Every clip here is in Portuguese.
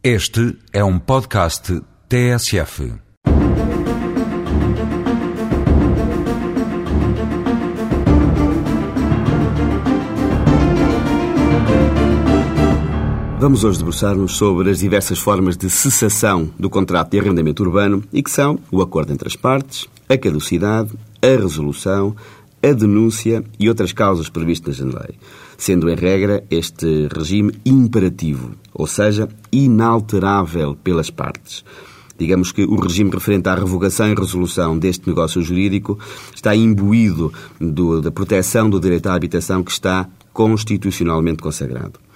Este é um podcast TSF. Vamos hoje debruçar-nos sobre as diversas formas de cessação do contrato de arrendamento urbano e que são o acordo entre as partes, a caducidade, a resolução, a denúncia e outras causas previstas na lei, sendo em regra este regime imperativo, ou seja, inalterável pelas partes. Digamos que o regime referente à revogação e resolução deste negócio jurídico está imbuído do, da proteção do direito à habitação que está constitucionalmente consagrado.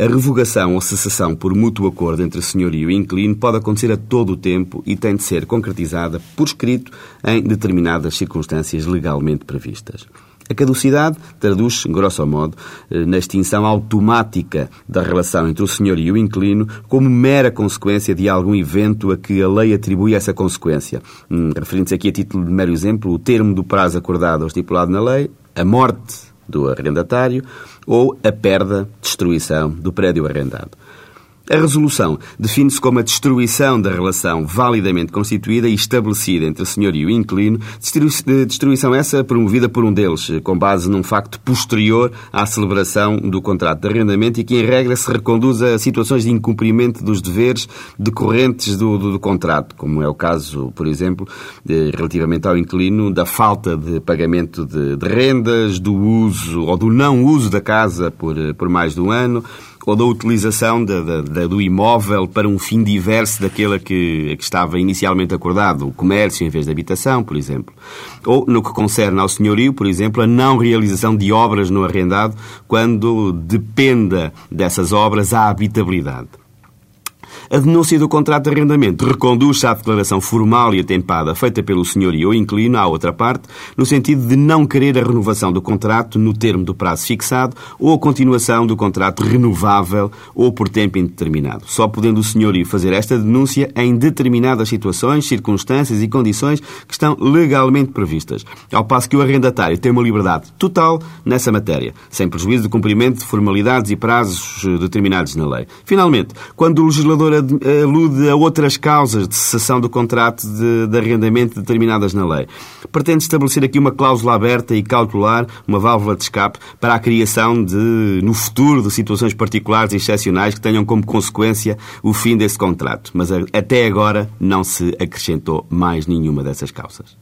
A revogação ou cessação por mútuo acordo entre senhorio e inquilino pode acontecer a todo o tempo e tem de ser concretizada por escrito em determinadas circunstâncias legalmente previstas. A caducidade traduz, grosso modo, eh, na extinção automática da relação entre o senhor e o inquilino como mera consequência de algum evento a que a lei atribui essa consequência. Hum, referindo-se aqui a título de mero exemplo, o termo do prazo acordado ou estipulado na lei, a morte do arrendatário ou a perda, destruição do prédio arrendado. A resolução define-se como a destruição da relação validamente constituída e estabelecida entre o senhor e o inquilino, destruição essa promovida por um deles, com base num facto posterior à celebração do contrato de arrendamento e que, em regra, se reconduz a situações de incumprimento dos deveres decorrentes do, do, do contrato, como é o caso, por exemplo, de, relativamente ao inquilino, da falta de pagamento de, de rendas, do uso ou do não uso da casa por, por mais de um ano, ou da utilização de, de, de, do imóvel para um fim diverso daquele que, que estava inicialmente acordado, o comércio em vez de habitação, por exemplo. Ou, no que concerne ao senhorio, por exemplo, a não realização de obras no arrendado quando dependa dessas obras a habitabilidade. A denúncia do contrato de arrendamento reconduz-se à declaração formal e atempada feita pelo senhor e inquilino à outra parte, no sentido de não querer a renovação do contrato no termo do prazo fixado ou a continuação do contrato renovável ou por tempo indeterminado, só podendo o senhorio fazer esta denúncia em determinadas situações, circunstâncias e condições que estão legalmente previstas, ao passo que o arrendatário tem uma liberdade total nessa matéria, sem prejuízo do cumprimento de formalidades e prazos determinados na lei. Finalmente, quando o legislador alude a outras causas de cessação do contrato de, de arrendamento determinadas na lei. Pretende estabelecer aqui uma cláusula aberta e cautelar, uma válvula de escape, para a criação de, no futuro, de situações particulares e excepcionais que tenham como consequência o fim desse contrato. Mas até agora não se acrescentou mais nenhuma dessas causas.